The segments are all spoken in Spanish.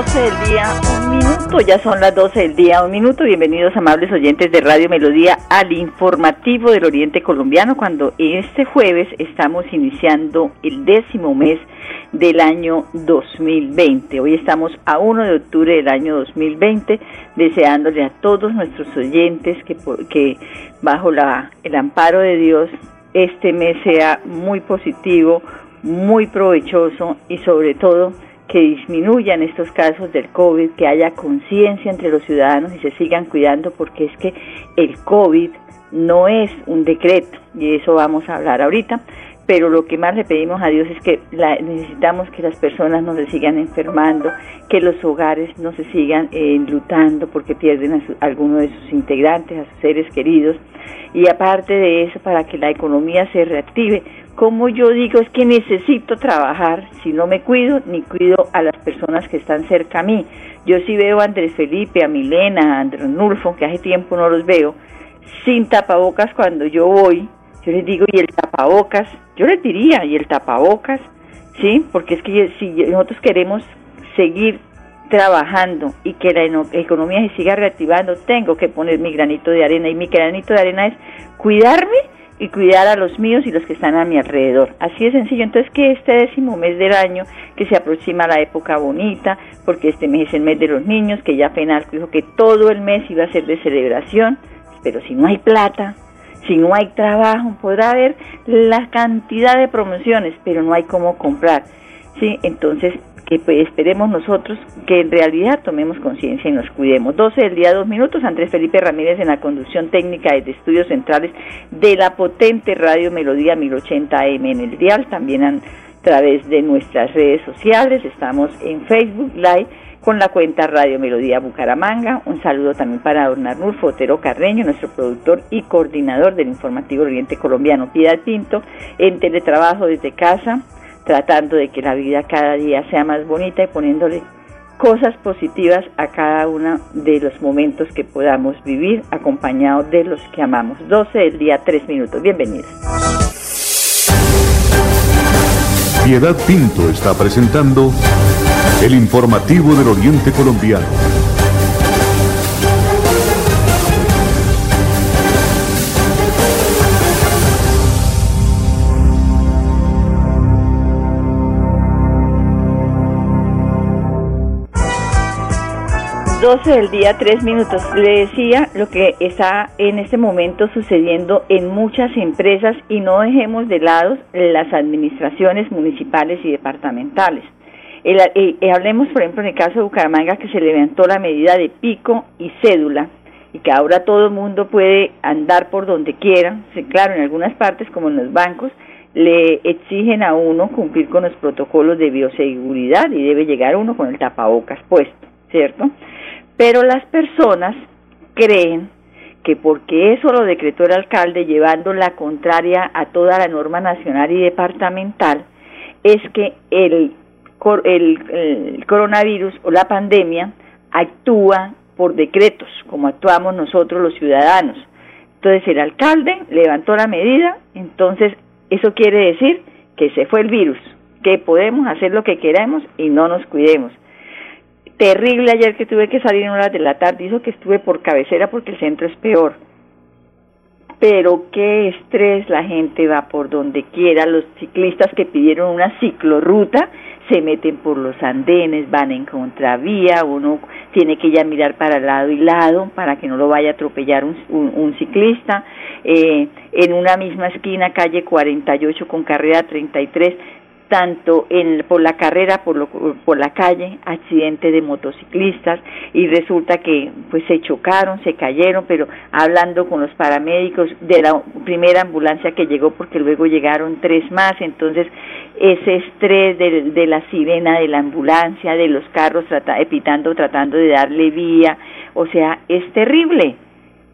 12 del día, un minuto, ya son las 12 del día, un minuto. Bienvenidos amables oyentes de Radio Melodía al informativo del Oriente Colombiano, cuando este jueves estamos iniciando el décimo mes del año 2020. Hoy estamos a 1 de octubre del año 2020, deseándole a todos nuestros oyentes que, que bajo la, el amparo de Dios este mes sea muy positivo, muy provechoso y sobre todo que disminuyan estos casos del COVID, que haya conciencia entre los ciudadanos y se sigan cuidando porque es que el COVID no es un decreto y eso vamos a hablar ahorita, pero lo que más le pedimos a Dios es que necesitamos que las personas no se sigan enfermando, que los hogares no se sigan eh, enlutando porque pierden a, alguno de sus integrantes, a sus seres queridos. Y aparte de eso para que la economía se reactive como yo digo es que necesito trabajar, si no me cuido, ni cuido a las personas que están cerca a mí. Yo sí veo a Andrés Felipe, a Milena, a Andrés Nulfo, que hace tiempo no los veo, sin tapabocas cuando yo voy, yo les digo, ¿y el tapabocas? Yo les diría, ¿y el tapabocas? ¿Sí? Porque es que si nosotros queremos seguir trabajando y que la economía se siga reactivando, tengo que poner mi granito de arena y mi granito de arena es cuidarme y cuidar a los míos y los que están a mi alrededor. Así de sencillo. Entonces que este décimo mes del año, que se aproxima la época bonita, porque este mes es el mes de los niños, que ya Penalco dijo que todo el mes iba a ser de celebración, pero si no hay plata, si no hay trabajo, podrá haber la cantidad de promociones, pero no hay cómo comprar. ¿sí? Entonces que pues, esperemos nosotros que en realidad tomemos conciencia y nos cuidemos. 12 del día, dos minutos. Andrés Felipe Ramírez en la conducción técnica de estudios centrales de la potente radio Melodía 1080M en el dial, también a través de nuestras redes sociales. Estamos en Facebook Live con la cuenta Radio Melodía Bucaramanga. Un saludo también para don Arnulfo Otero Carreño, nuestro productor y coordinador del informativo Oriente Colombiano. Piedad Pinto en teletrabajo desde casa tratando de que la vida cada día sea más bonita y poniéndole cosas positivas a cada uno de los momentos que podamos vivir acompañados de los que amamos. 12 del día, 3 minutos. Bienvenidos. Piedad Pinto está presentando el informativo del Oriente Colombiano. 12 del día, 3 minutos. Le decía lo que está en este momento sucediendo en muchas empresas y no dejemos de lado las administraciones municipales y departamentales. Eh, hablemos, por ejemplo, en el caso de Bucaramanga, que se levantó la medida de pico y cédula y que ahora todo el mundo puede andar por donde quiera. claro, en algunas partes, como en los bancos, le exigen a uno cumplir con los protocolos de bioseguridad y debe llegar uno con el tapabocas puesto, ¿cierto? Pero las personas creen que porque eso lo decretó el alcalde llevando la contraria a toda la norma nacional y departamental, es que el, el, coronavirus o la pandemia actúa por decretos, como actuamos nosotros los ciudadanos. Entonces el alcalde levantó la medida, entonces eso quiere decir que se fue el virus, que podemos hacer lo que queramos y no nos cuidemos terrible ayer que tuve que salir en horas de la tarde, dijo que estuve por cabecera porque el centro es peor. Pero qué estrés, la gente va por donde quiera, los ciclistas que pidieron una ciclorruta se meten por los andenes, van en contravía, uno tiene que ya mirar para lado y lado para que no lo vaya a atropellar un, un, ciclista. Eh, en una misma esquina, calle 48 con carrera 33, tanto en, por la carrera, por, por la calle, accidente de motociclistas y resulta que pues se chocaron, se cayeron, pero hablando con los paramédicos de la primera ambulancia que llegó porque luego llegaron tres más, entonces ese estrés de, de la sirena de la ambulancia, de los carros trata, tratando de darle vía, o sea, es terrible.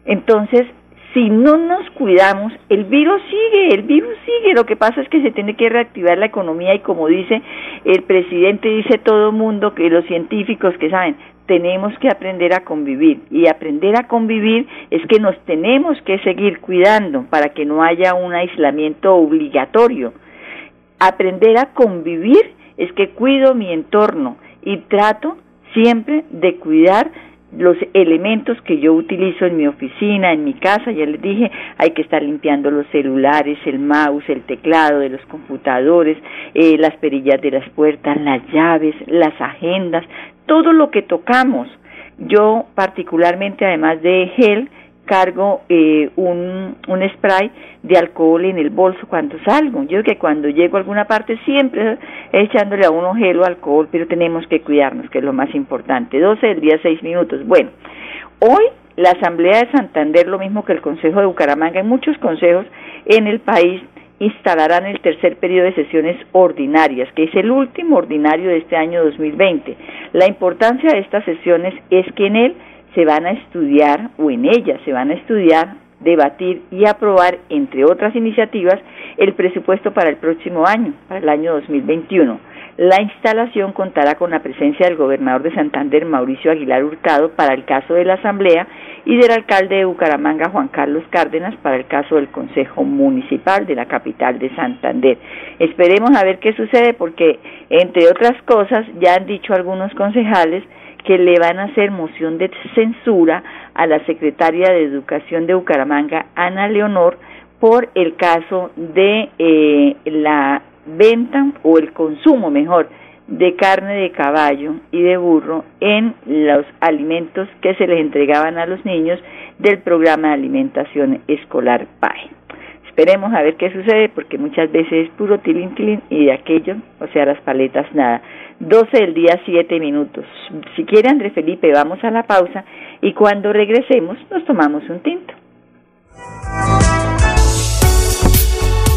Entonces, si no nos cuidamos, el virus sigue, el virus sigue. Lo que pasa es que se tiene que reactivar la economía y como dice el presidente, dice todo el mundo, que los científicos que saben, tenemos que aprender a convivir. Y aprender a convivir es que nos tenemos que seguir cuidando para que no haya un aislamiento obligatorio. Aprender a convivir es que cuido mi entorno y trato siempre de cuidar los elementos que yo utilizo en mi oficina, en mi casa, ya les dije, hay que estar limpiando los celulares, el mouse, el teclado de los computadores, eh, las perillas de las puertas, las llaves, las agendas, todo lo que tocamos. Yo particularmente, además de gel, cargo eh, un, un spray de alcohol en el bolso cuando salgo. Yo que cuando llego a alguna parte siempre echándole a uno gel o alcohol, pero tenemos que cuidarnos, que es lo más importante. 12 del día, 6 minutos. Bueno, hoy la Asamblea de Santander, lo mismo que el Consejo de Bucaramanga, en muchos consejos en el país instalarán el tercer periodo de sesiones ordinarias, que es el último ordinario de este año 2020. La importancia de estas sesiones es que en él se van a estudiar, o en ella se van a estudiar, debatir y aprobar, entre otras iniciativas, el presupuesto para el próximo año, para el año 2021. La instalación contará con la presencia del gobernador de Santander, Mauricio Aguilar Hurtado, para el caso de la Asamblea y del alcalde de Bucaramanga, Juan Carlos Cárdenas, para el caso del Consejo Municipal de la capital de Santander. Esperemos a ver qué sucede porque, entre otras cosas, ya han dicho algunos concejales que le van a hacer moción de censura a la secretaria de Educación de Bucaramanga, Ana Leonor, por el caso de eh, la venta o el consumo, mejor, de carne de caballo y de burro en los alimentos que se les entregaban a los niños del programa de alimentación escolar PAE. Esperemos a ver qué sucede porque muchas veces es puro tilín tilín y de aquello, o sea, las paletas nada. 12 del día, 7 minutos. Si quiere, André Felipe, vamos a la pausa y cuando regresemos nos tomamos un tinto.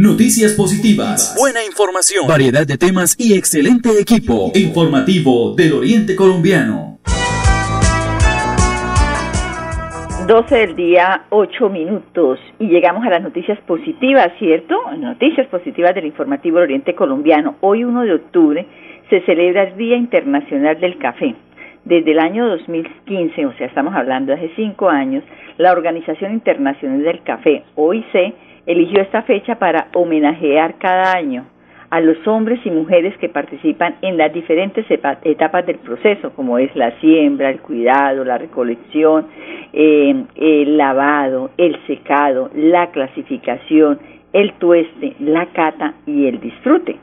Noticias positivas, buena información, variedad de temas y excelente equipo. Informativo del Oriente Colombiano. 12 del día, 8 minutos. Y llegamos a las noticias positivas, ¿cierto? Noticias positivas del Informativo del Oriente Colombiano. Hoy, 1 de octubre, se celebra el Día Internacional del Café. Desde el año 2015, o sea, estamos hablando de hace cinco años, la Organización Internacional del Café, OIC, eligió esta fecha para homenajear cada año a los hombres y mujeres que participan en las diferentes etapas del proceso, como es la siembra, el cuidado, la recolección, eh, el lavado, el secado, la clasificación, el tueste, la cata y el disfrute.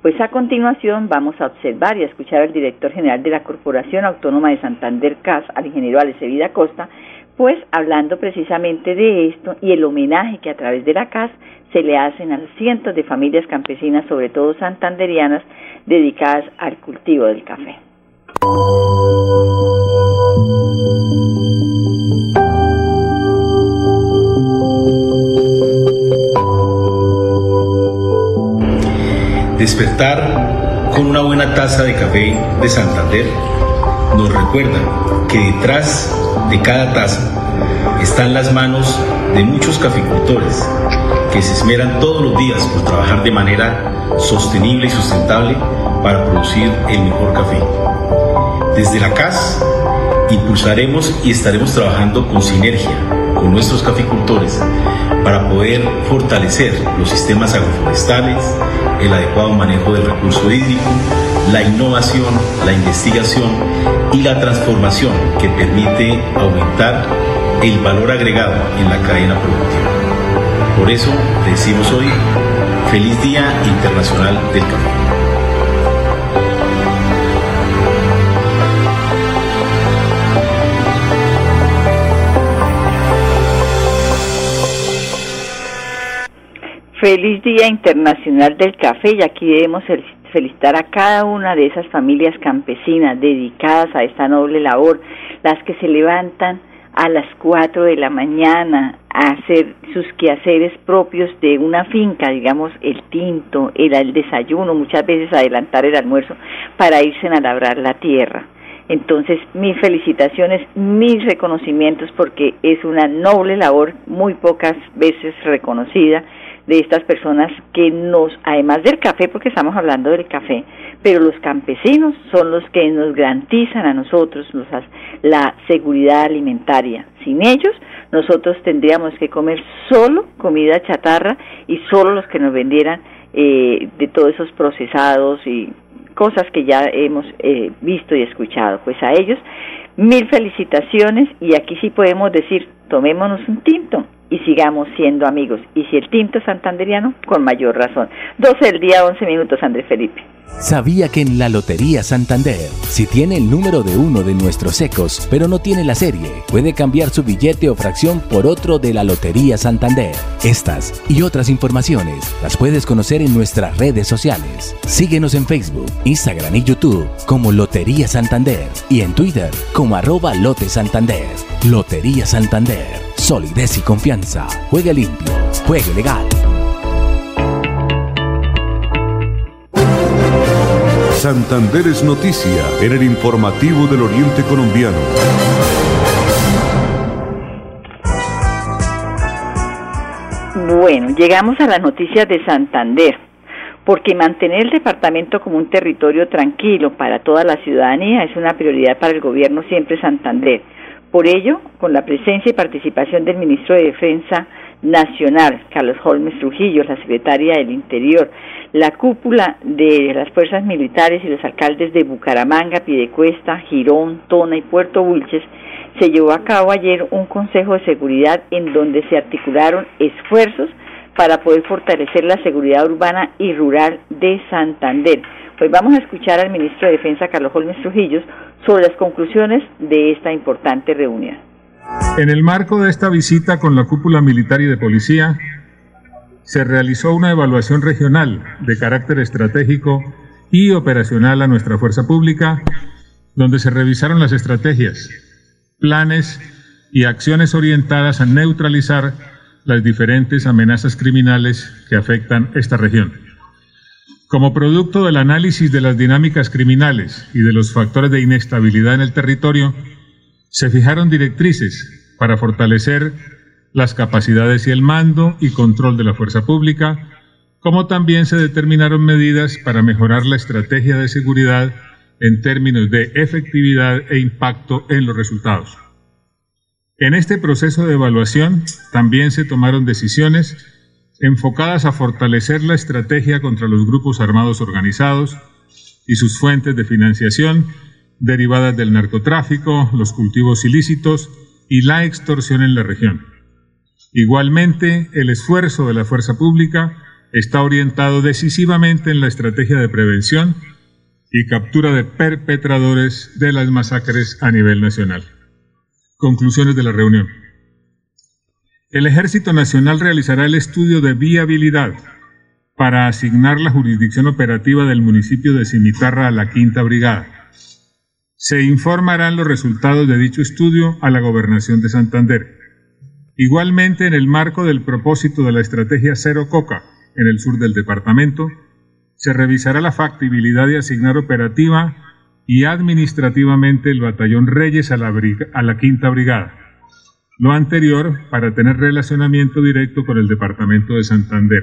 Pues a continuación vamos a observar y a escuchar al director general de la Corporación Autónoma de Santander CAS, al ingeniero Vida Costa, pues hablando precisamente de esto y el homenaje que a través de la CAS se le hacen a cientos de familias campesinas, sobre todo santanderianas, dedicadas al cultivo del café. Despertar con una buena taza de café de Santander nos recuerda que detrás de cada taza están las manos de muchos caficultores que se esmeran todos los días por trabajar de manera sostenible y sustentable para producir el mejor café. Desde la CAS impulsaremos y estaremos trabajando con sinergia con nuestros caficultores para poder fortalecer los sistemas agroforestales, el adecuado manejo del recurso hídrico, la innovación, la investigación y la transformación que permite aumentar el valor agregado en la cadena productiva. Por eso decimos hoy, feliz Día Internacional del Café. Feliz Día Internacional del Café y aquí debemos felicitar a cada una de esas familias campesinas dedicadas a esta noble labor, las que se levantan a las 4 de la mañana a hacer sus quehaceres propios de una finca, digamos el tinto, el, el desayuno, muchas veces adelantar el almuerzo para irse a labrar la tierra. Entonces, mis felicitaciones, mis reconocimientos, porque es una noble labor muy pocas veces reconocida de estas personas que nos, además del café, porque estamos hablando del café, pero los campesinos son los que nos garantizan a nosotros la seguridad alimentaria. Sin ellos, nosotros tendríamos que comer solo comida chatarra y solo los que nos vendieran eh, de todos esos procesados y cosas que ya hemos eh, visto y escuchado. Pues a ellos, mil felicitaciones y aquí sí podemos decir, tomémonos un tinto y sigamos siendo amigos. Y si el tinto es santanderiano, con mayor razón. 12 del día, 11 minutos, Andrés Felipe. ¿Sabía que en la Lotería Santander, si tiene el número de uno de nuestros ecos, pero no tiene la serie, puede cambiar su billete o fracción por otro de la Lotería Santander? Estas y otras informaciones las puedes conocer en nuestras redes sociales. Síguenos en Facebook, Instagram y YouTube como Lotería Santander y en Twitter como arroba Lote Santander. Lotería Santander solidez y confianza. Juegue limpio, juegue legal. Santander es noticia en el informativo del Oriente Colombiano. Bueno, llegamos a las noticias de Santander, porque mantener el departamento como un territorio tranquilo para toda la ciudadanía es una prioridad para el gobierno siempre Santander por ello, con la presencia y participación del ministro de Defensa Nacional, Carlos Holmes Trujillo, la secretaria del Interior, la cúpula de las fuerzas militares y los alcaldes de Bucaramanga, Pidecuesta, Girón, Tona y Puerto Wilches, se llevó a cabo ayer un Consejo de Seguridad en donde se articularon esfuerzos para poder fortalecer la seguridad urbana y rural de Santander. Pues vamos a escuchar al ministro de Defensa, Carlos Holmes Trujillo, sobre las conclusiones de esta importante reunión. En el marco de esta visita con la cúpula militar y de policía, se realizó una evaluación regional de carácter estratégico y operacional a nuestra fuerza pública, donde se revisaron las estrategias, planes y acciones orientadas a neutralizar las diferentes amenazas criminales que afectan esta región. Como producto del análisis de las dinámicas criminales y de los factores de inestabilidad en el territorio, se fijaron directrices para fortalecer las capacidades y el mando y control de la fuerza pública, como también se determinaron medidas para mejorar la estrategia de seguridad en términos de efectividad e impacto en los resultados. En este proceso de evaluación también se tomaron decisiones enfocadas a fortalecer la estrategia contra los grupos armados organizados y sus fuentes de financiación derivadas del narcotráfico, los cultivos ilícitos y la extorsión en la región. Igualmente, el esfuerzo de la fuerza pública está orientado decisivamente en la estrategia de prevención y captura de perpetradores de las masacres a nivel nacional. Conclusiones de la reunión. El Ejército Nacional realizará el estudio de viabilidad para asignar la jurisdicción operativa del municipio de Cimitarra a la Quinta Brigada. Se informarán los resultados de dicho estudio a la Gobernación de Santander. Igualmente, en el marco del propósito de la estrategia Cero Coca en el sur del departamento, se revisará la factibilidad de asignar operativa y administrativamente el batallón Reyes a la, Quinta Brigada lo anterior para tener relacionamiento directo con el Departamento de Santander.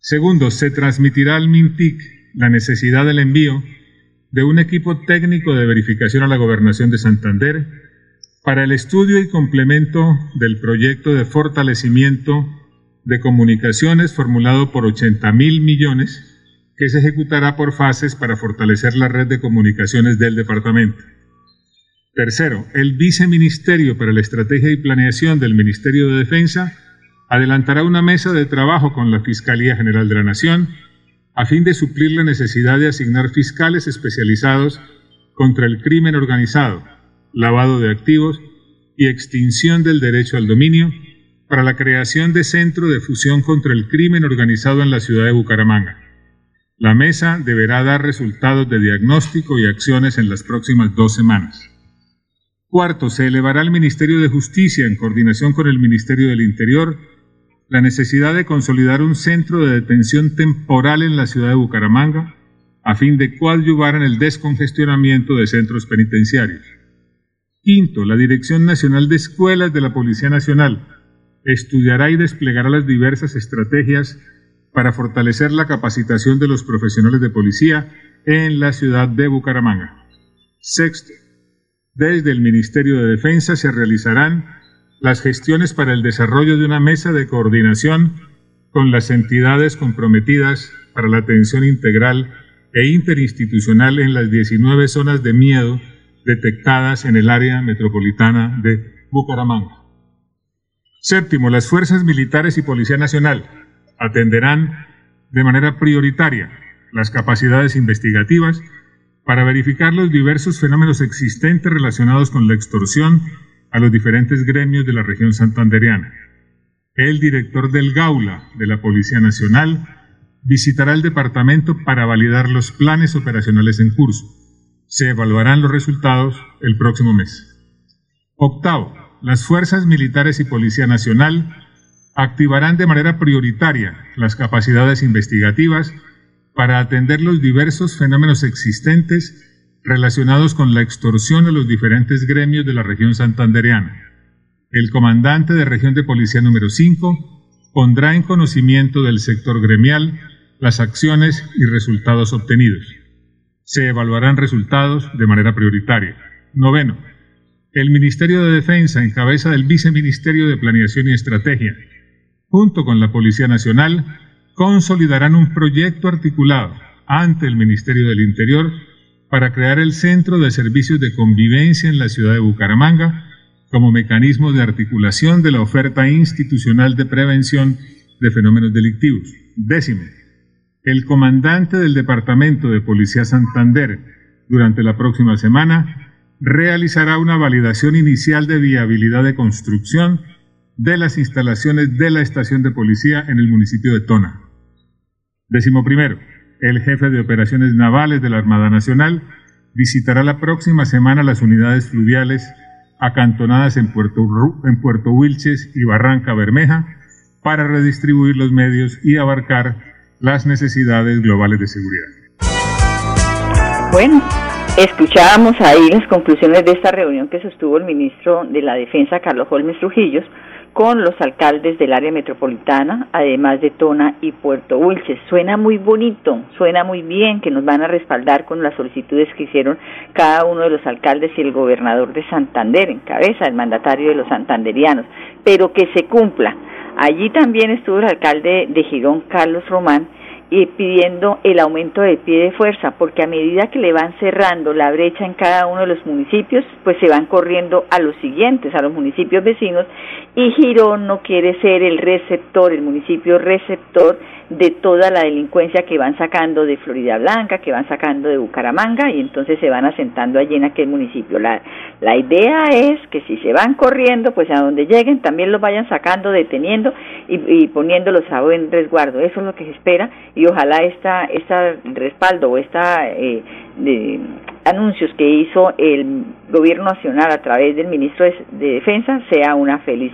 Segundo, se transmitirá al MINTIC la necesidad del envío de un equipo técnico de verificación a la Gobernación de Santander para el estudio y complemento del proyecto de fortalecimiento de comunicaciones formulado por 80 mil millones que se ejecutará por fases para fortalecer la red de comunicaciones del departamento. Tercero, el Viceministerio para la Estrategia y Planeación del Ministerio de Defensa adelantará una mesa de trabajo con la Fiscalía General de la Nación a fin de suplir la necesidad de asignar fiscales especializados contra el crimen organizado, lavado de activos y extinción del derecho al dominio para la creación de centro de fusión contra el crimen organizado en la ciudad de Bucaramanga. La mesa deberá dar resultados de diagnóstico y acciones en las próximas dos semanas. Cuarto, se elevará al Ministerio de Justicia, en coordinación con el Ministerio del Interior, la necesidad de consolidar un centro de detención temporal en la ciudad de Bucaramanga, a fin de coadyuvar en el descongestionamiento de centros penitenciarios. Quinto, la Dirección Nacional de Escuelas de la Policía Nacional estudiará y desplegará las diversas estrategias para fortalecer la capacitación de los profesionales de policía en la ciudad de Bucaramanga. Sexto, desde el Ministerio de Defensa se realizarán las gestiones para el desarrollo de una mesa de coordinación con las entidades comprometidas para la atención integral e interinstitucional en las 19 zonas de miedo detectadas en el área metropolitana de Bucaramanga. Séptimo, las fuerzas militares y Policía Nacional atenderán de manera prioritaria las capacidades investigativas para verificar los diversos fenómenos existentes relacionados con la extorsión a los diferentes gremios de la región santandereana. El director del Gaula de la Policía Nacional visitará el departamento para validar los planes operacionales en curso. Se evaluarán los resultados el próximo mes. Octavo, las fuerzas militares y Policía Nacional activarán de manera prioritaria las capacidades investigativas para atender los diversos fenómenos existentes relacionados con la extorsión a los diferentes gremios de la región santandereana. El comandante de región de policía número 5 pondrá en conocimiento del sector gremial las acciones y resultados obtenidos. Se evaluarán resultados de manera prioritaria. Noveno. El Ministerio de Defensa, en cabeza del Viceministerio de Planeación y Estrategia, junto con la Policía Nacional, consolidarán un proyecto articulado ante el Ministerio del Interior para crear el Centro de Servicios de Convivencia en la ciudad de Bucaramanga como mecanismo de articulación de la oferta institucional de prevención de fenómenos delictivos. Décimo, el comandante del Departamento de Policía Santander durante la próxima semana realizará una validación inicial de viabilidad de construcción de las instalaciones de la estación de policía en el municipio de Tona. Décimo primero, el jefe de operaciones navales de la Armada Nacional visitará la próxima semana las unidades fluviales acantonadas en Puerto, en Puerto Wilches y Barranca Bermeja para redistribuir los medios y abarcar las necesidades globales de seguridad. Bueno, escuchábamos ahí las conclusiones de esta reunión que sostuvo el ministro de la Defensa, Carlos Holmes Trujillos, con los alcaldes del área metropolitana, además de Tona y Puerto Wilches. Suena muy bonito, suena muy bien que nos van a respaldar con las solicitudes que hicieron cada uno de los alcaldes y el gobernador de Santander, en cabeza del mandatario de los santanderianos, pero que se cumpla. Allí también estuvo el alcalde de Girón, Carlos Román, y pidiendo el aumento de pie de fuerza, porque a medida que le van cerrando la brecha en cada uno de los municipios, pues se van corriendo a los siguientes, a los municipios vecinos, y Girón no quiere ser el receptor, el municipio receptor de toda la delincuencia que van sacando de Florida Blanca, que van sacando de Bucaramanga, y entonces se van asentando allí en aquel municipio. La, la idea es que si se van corriendo, pues a donde lleguen también los vayan sacando, deteniendo y, poniéndolos a buen resguardo. Eso es lo que se espera ojalá esta, esta respaldo o esta eh, anuncios que hizo el gobierno nacional a través del ministro de, Defensa sea una feliz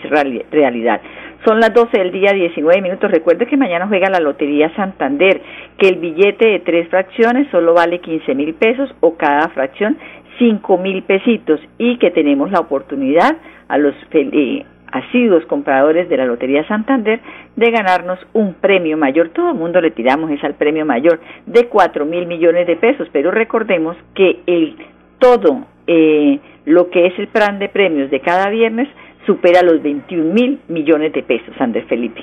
realidad. Son las 12 del día, 19 minutos. Recuerde que mañana juega la Lotería Santander, que el billete de tres fracciones solo vale 15 mil pesos o cada fracción 5 mil pesitos y que tenemos la oportunidad a los eh, asiduos compradores de la Lotería Santander de ganarnos un premio mayor. Todo el mundo le tiramos es al premio mayor de 4 mil millones de pesos, pero recordemos que el todo eh, lo que es el plan de premios de cada viernes supera los 21 mil millones de pesos, Andrés Felipe.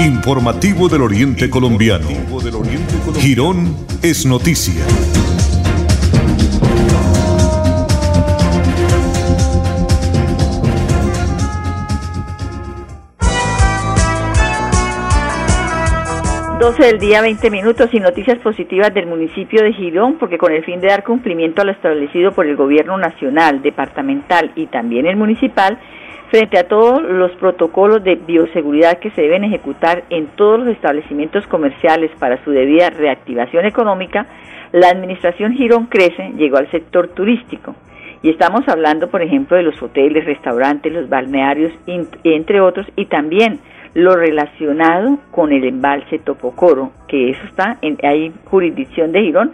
Informativo del Oriente Colombiano. Girón es noticia. del día, 20 minutos y noticias positivas del municipio de Girón, porque con el fin de dar cumplimiento a lo establecido por el gobierno nacional, departamental y también el municipal, frente a todos los protocolos de bioseguridad que se deben ejecutar en todos los establecimientos comerciales para su debida reactivación económica, la administración Girón Crece llegó al sector turístico. Y estamos hablando, por ejemplo, de los hoteles, restaurantes, los balnearios, entre otros, y también lo relacionado con el embalse Topocoro, que eso está en hay jurisdicción de Girón,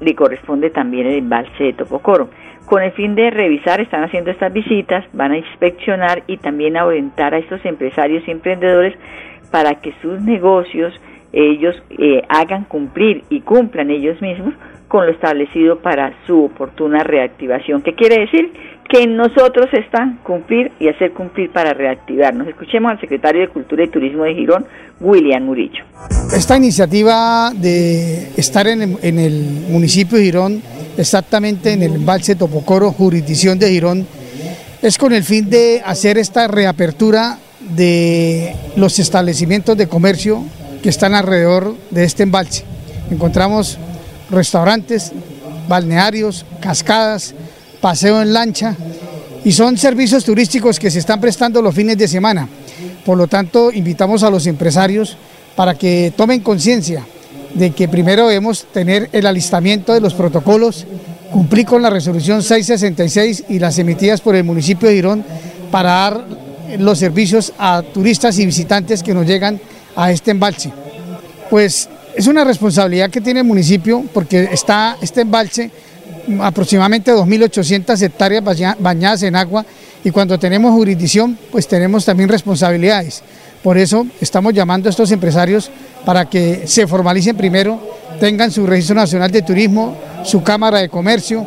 le corresponde también el embalse de Topocoro. Con el fin de revisar, están haciendo estas visitas, van a inspeccionar y también a orientar a estos empresarios y emprendedores para que sus negocios ellos eh, hagan cumplir y cumplan ellos mismos con lo establecido para su oportuna reactivación. ¿Qué quiere decir? Que en nosotros está cumplir y hacer cumplir para reactivarnos. Escuchemos al secretario de Cultura y Turismo de Girón, William Murillo. Esta iniciativa de estar en el, en el municipio de Girón exactamente en el embalse Topocoro, jurisdicción de Girón, es con el fin de hacer esta reapertura de los establecimientos de comercio que están alrededor de este embalse. Encontramos restaurantes, balnearios, cascadas, paseo en lancha y son servicios turísticos que se están prestando los fines de semana. Por lo tanto, invitamos a los empresarios para que tomen conciencia de que primero debemos tener el alistamiento de los protocolos, cumplir con la resolución 666 y las emitidas por el municipio de Girón para dar los servicios a turistas y visitantes que nos llegan a este embalse. Pues es una responsabilidad que tiene el municipio porque está este embalse aproximadamente 2.800 hectáreas bañadas en agua y cuando tenemos jurisdicción pues tenemos también responsabilidades. Por eso estamos llamando a estos empresarios para que se formalicen primero, tengan su registro nacional de turismo, su cámara de comercio,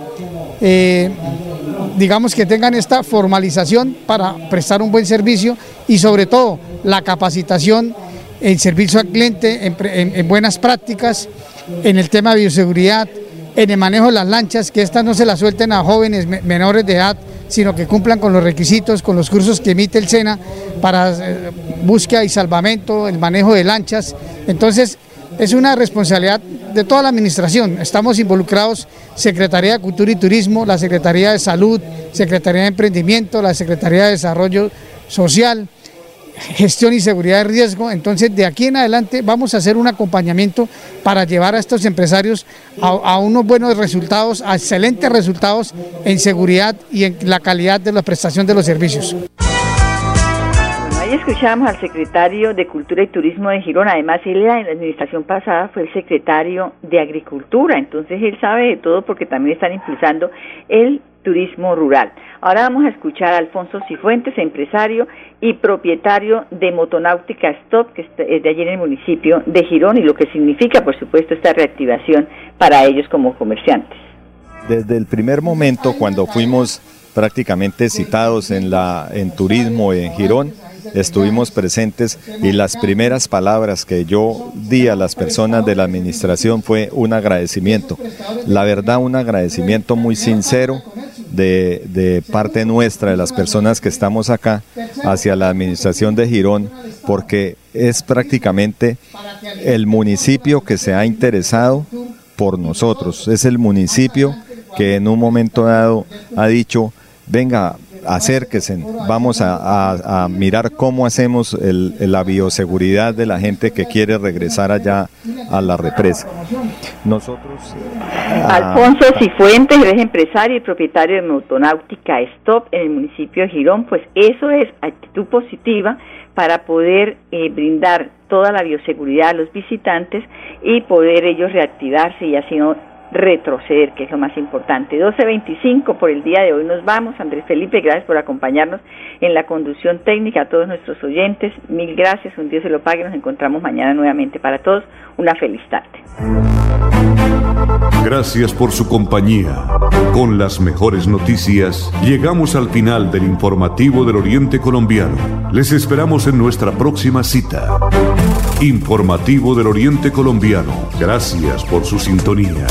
eh, digamos que tengan esta formalización para prestar un buen servicio y sobre todo la capacitación en servicio al cliente, en, buenas prácticas, en el tema de bioseguridad, en el manejo de las lanchas, que estas no se las suelten a jóvenes menores de edad, sino que cumplan con los requisitos, con los cursos que emite el SENA para eh, búsqueda y salvamento, el manejo de lanchas. Entonces, es una responsabilidad de toda la administración. Estamos involucrados Secretaría de Cultura y Turismo, la Secretaría de Salud, Secretaría de Emprendimiento, la Secretaría de Desarrollo Social, gestión y seguridad de riesgo. Entonces, de aquí en adelante vamos a hacer un acompañamiento para llevar a estos empresarios a, unos buenos resultados, a excelentes resultados en seguridad y en la calidad de la prestación de los servicios. Ahí escuchamos al secretario de Cultura y Turismo de Girona. Además, él en la administración pasada fue el secretario de Agricultura, entonces él sabe de todo porque también están impulsando el turismo rural. Ahora vamos a escuchar a Alfonso Cifuentes, empresario y propietario de Motonáutica Stop, que es de allí en el municipio de Girón, y lo que significa, por supuesto, esta reactivación para ellos como comerciantes. Desde el primer momento, cuando fuimos prácticamente citados en, la, en turismo en Girón, estuvimos presentes y las primeras palabras que yo di a las personas de la administración fue un agradecimiento. La verdad, un agradecimiento muy sincero de, parte nuestra, de las personas que estamos acá, hacia la administración de Girón, porque es prácticamente el municipio que se ha interesado por nosotros. Es el municipio que en un momento dado ha dicho, venga, acérquense, vamos a, mirar cómo hacemos la bioseguridad de la gente que quiere regresar allá a la represa. Nosotros... Alfonso Cifuentes, es empresario y propietario de Motonáutica Stop en el municipio de Girón, pues eso es actitud positiva para poder eh, brindar toda la bioseguridad a los visitantes y poder ellos reactivarse y así no retroceder, que es lo más importante. 12.25 por el día de hoy nos vamos. Andrés Felipe, gracias por acompañarnos en la conducción técnica. A todos nuestros oyentes, mil gracias. Un Dios se lo pague. Nos encontramos mañana nuevamente. Para todos, una feliz tarde. Gracias por su compañía. Con las mejores noticias, llegamos al final del informativo del Oriente Colombiano. Les esperamos en nuestra próxima cita. Informativo del Oriente Colombiano. Gracias por su sintonía.